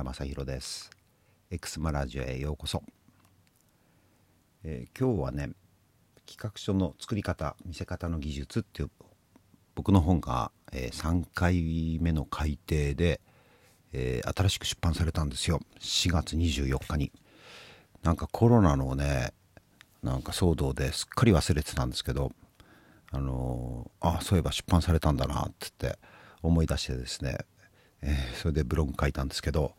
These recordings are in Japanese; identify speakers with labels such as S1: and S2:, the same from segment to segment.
S1: 村正弘です。エクスマラジオへようこそ。えー、今日はね、企画書の作り方、見せ方の技術っていう僕の本が、えー、3回目の改訂で、えー、新しく出版されたんですよ。4月24日に。なんかコロナのね、なんか騒動ですっかり忘れてたんですけど、あのー、あそういえば出版されたんだなってって思い出してですね、えー、それでブログ書いたんですけど、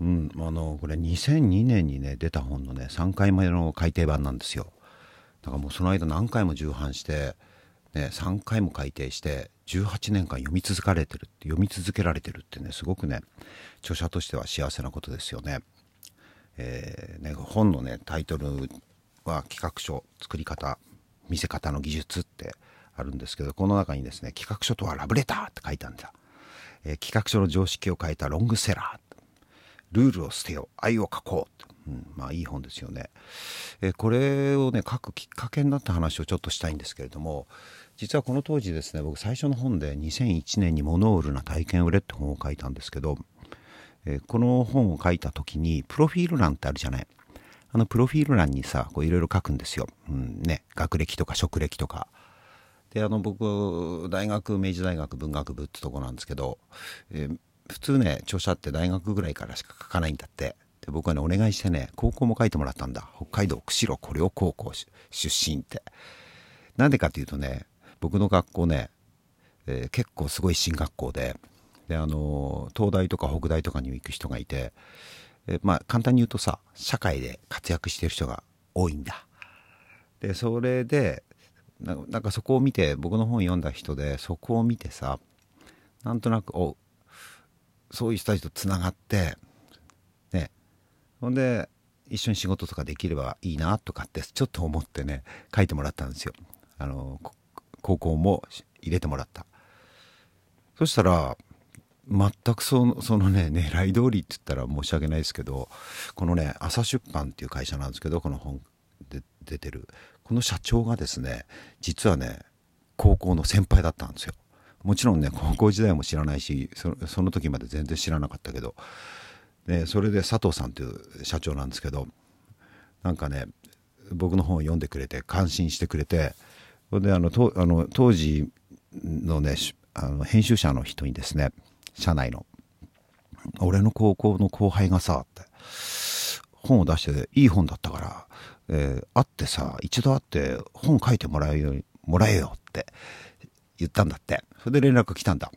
S1: うん、あのこれ2002年にね出た本のね3回目の改訂版なんですよだからもうその間何回も重版して、ね、3回も改訂して18年間読み続かれてるって読み続けられてるってねすごくね著者としては幸せなことですよね。えー、ね本のねタイトルは企画書作り方見せ方の技術ってあるんですけどこの中にですね企画書とはラブレターって書いたんだ、え、企画書の常識を変えたロングセラー。ルールを捨てよう。愛を書こう、うん、まあいい本ですよね、え、これをね書くきっかけになった話をちょっとしたいんですけれども実はこの当時ですね僕最初の本で2001年に「モノールな体験売れ」って本を書いたんですけど、え、この本を書いた時にプロフィール欄ってあるじゃない。あのプロフィール欄にさいろいろ書くんですよ、うんね、学歴とか職歴とか。であの僕大学明治大学文学部ってとこなんですけど、えー、普通ね著者って大学ぐらいからしか書かないんだって。で僕はねお願いしてね高校も書いてもらったんだ。北海道釧路古陵高校出身って。なんでかっていうとね僕の学校ね、えー、結構すごい進学校でであの東大とか北大とかに行く人がいて、え、まあ簡単に言うとさ社会で活躍してる人が多いんだ。でそれでなんかそこを見て僕の本読んだ人でそこを見てさなんとなくおそういう人たちとつながってね。ほんで一緒に仕事とかできればいいなとかってちょっと思ってね書いてもらったんですよ。あの高校も入れてもらった。そしたら全くそのそのね狙い通りって言ったら申し訳ないですけどこのね朝出版っていう会社なんですけどこの本で出てるこの社長がですね実はね高校の先輩だったんですよ。もちろんね高校時代も知らないしその時まで全然知らなかったけどでそれで佐藤さんという社長なんですけどなんかね僕の本を読んでくれて感心してくれてであのとあの当時のねあの編集者の人にですね社内の「俺の高校の後輩がさ」って。本を出していい本だったからえー、会ってさ一度会って本書いてもらえよもらえよって言ったんだって。それで連絡来たんだ。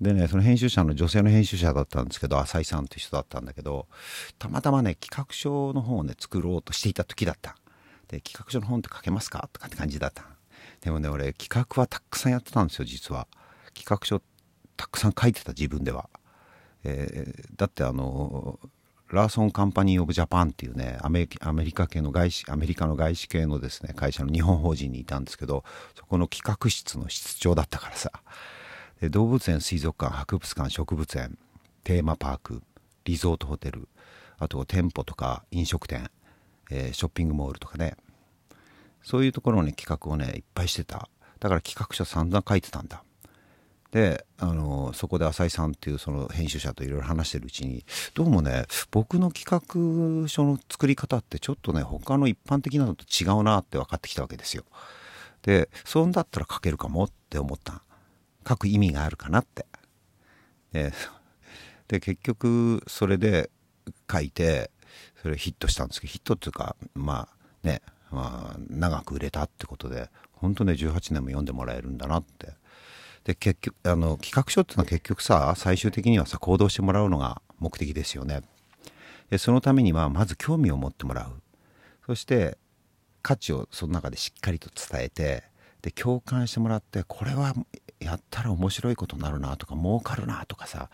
S1: でねその編集者の女性の編集者だったんですけど浅井さんって人だったんだけどたまたまね企画書の本をね作ろうとしていた時だった。で企画書の本って書けますかとかって感じだった。でもね俺企画はたくさんやってたんですよ実は。企画書たくさん書いてた自分では、えー、だってあのラーソン・カンパニー・オブ・ジャパンっていうねアメリカ系の外資アメリカの外資系のですね会社の日本法人にいたんですけどそこの企画室の室長だったからさ。で動物園水族館博物館植物園テーマパークリゾートホテルあと店舗とか飲食店、えー、ショッピングモールとかね。そういうところに企画をねいっぱいしてた。だから企画書散々書いてたんだ。であのそこで浅井さんっていうその編集者といろいろ話してるうちにどうもね僕の企画書の作り方ってちょっとね他の一般的なのと違うなって分かってきたわけですよ。でそんだったら書けるかもって思った書く意味があるかなって。でで結局それで書いてそれヒットしたんですけどヒットっていうかまあね、まあ、長く売れたってことで本当ね18年も読んでもらえるんだなってで結局あの企画書っていうのは結局さ最終的にはさ行動してもらうのが目的ですよね。でそのためにはまず興味を持ってもらう。そして価値をその中でしっかりと伝えてで共感してもらってこれはやったら面白いことになるなとか儲かるなとかさ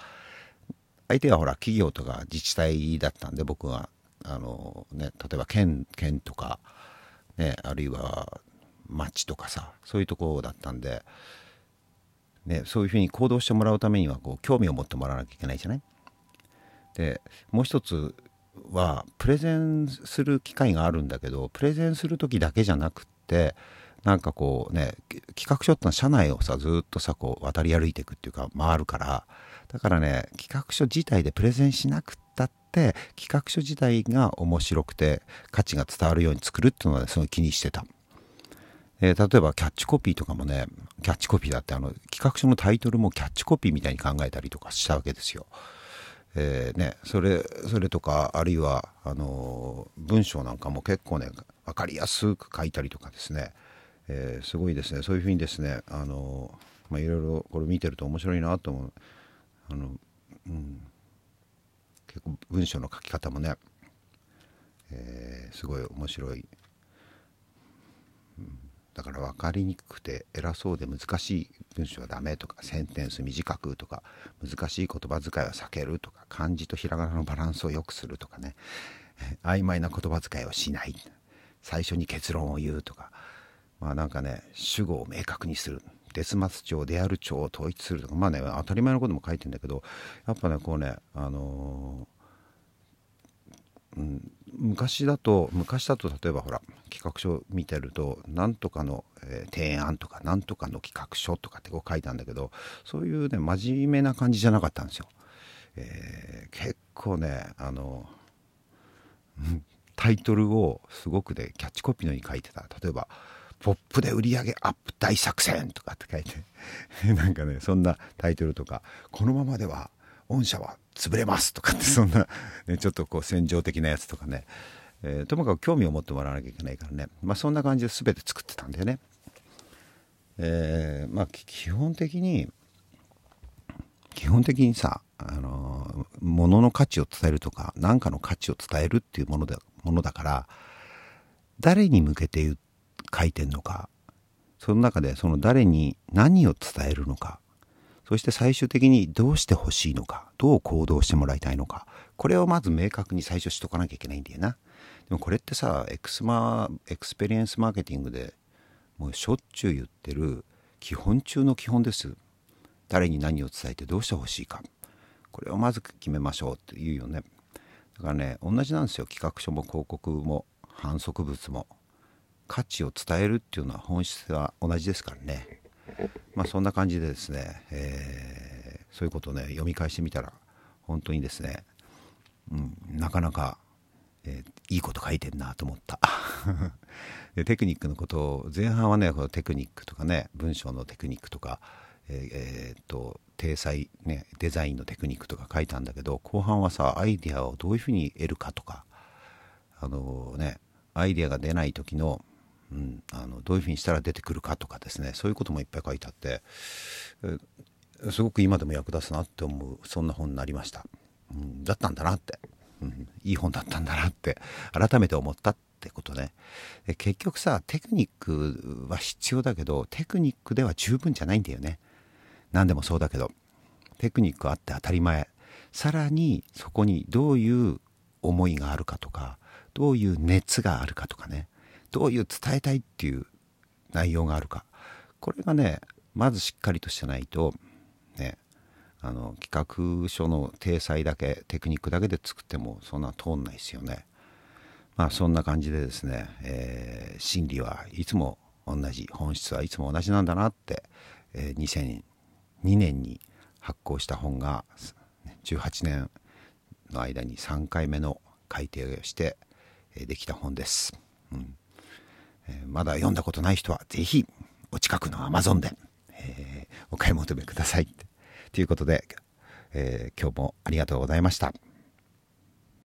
S1: 相手はほら企業とか自治体だったんで僕は。あの、ね、例えば県県とか、ね、あるいは町とかさそういうとこだったんで。ね、そういうふうに行動してもらうためにはこう興味を持ってもらわなきゃいけないじゃない？でもう一つはプレゼンする機会があるんだけどプレゼンする時だけじゃなくってなんかこうね企画書ってのは社内をさずっとさこう渡り歩いていくっていうか回るからだからね企画書自体でプレゼンしなくったって企画書自体が面白くて価値が伝わるように作るっていうのは、すごい気にしてた。えー、例えばキャッチコピーとかもねキャッチコピーだってあの企画書のタイトルもキャッチコピーみたいに考えたりとかしたわけですよ。えー、ね、それそれとかあるいはあの文章なんかも結構ね分かりやすく書いたりとかですね、えー、すごいですね。そういうふうにですねあの、まあ、いろいろこれ見てると面白いなと思う。あの、うん、結構文章の書き方もね、えー、すごい面白い、から分かりにくくて偉そうで難しい文章はダメとかセンテンス短くとか難しい言葉遣いは避けるとか漢字とひらがなのバランスを良くするとかね。曖昧な言葉遣いをしない。最初に結論を言うとか。まあなんかね主語を明確にする。デ末調である調を統一するとか。まあね当たり前のことも書いてんだけどやっぱねこうねあのー、うん、昔だと昔だと例えばほら企画書見てると何とかの、えー、提案とか何とかの企画書とかってこう書いたんだけどそういうね真面目な感じじゃなかったんですよ。えー、結構ねあのタイトルをすごくねキャッチコピーのように書いてた例えば「ポップで売り上げアップ大作戦」とかって書いて なんかねそんなタイトルとか「このままでは御社は潰れます」とかってそんな、ね、ちょっとこう戦場的なやつとかね、えー、ともかく興味を持ってもらわなきゃいけないからね、まあ、そんな感じで全て作ってたんだよね。えー、まあ基本的に基本的にさあの物の価値を伝えるとか何かの価値を伝えるっていうものだものだから誰に向けて書いてんのかその中でその誰に何を伝えるのかそして最終的にどうしてほしいのかどう行動してもらいたいのか。これをまず明確に最初しとかなきゃいけないんだよな。でもこれってさエクスマエクスペリエンスマーケティングでもうしょっちゅう言ってる基本中の基本です。誰に何を伝えてどうしてほしいか。これをまず決めましょうっていうよね。だからね同じなんですよ。企画書も広告も反則物も。価値を伝えるっていうのは本質は同じですからね。まあそんな感じでですね、えー、そういうことをね読み返してみたら本当にですね、うん、なかなか、えー、いいこと書いてんなと思った。でテクニックのことを前半はねこのテクニックとかね文章のテクニックとかえー、っと体裁、ね、デザインのテクニックとか書いたんだけど後半はさアイデアをどういうふうに得るかとかあのねアイデアが出ない時の,、うん、あのどういうふうにしたら出てくるかとかですねそういうこともいっぱい書いてあって、すごく今でも役立つなって思うそんな本になりました、うん、だったんだなって、うん、いい本だったんだなって改めて思ったってことね。結局さテクニックは必要だけどテクニックでは十分じゃないんだよね。何でもそうだけど。テクニックあって当たり前。さらにそこにどういう思いがあるかとかどういう熱があるかとかね。どういう伝えたいっていう内容があるか。これがねまずしっかりとしてないとねあの企画書の体裁だけテクニックだけで作ってもそんな通んないですよね。まあそんな感じでですね、えー、心理はいつも同じ本質はいつも同じなんだなって、えー、2年に発行した本が18年の間に3回目の改訂をしてできた本です、うん。まだ読んだことない人はぜひお近くのアマゾンで、えー、お買い求めくださいということで、えー、今日もありがとうございました。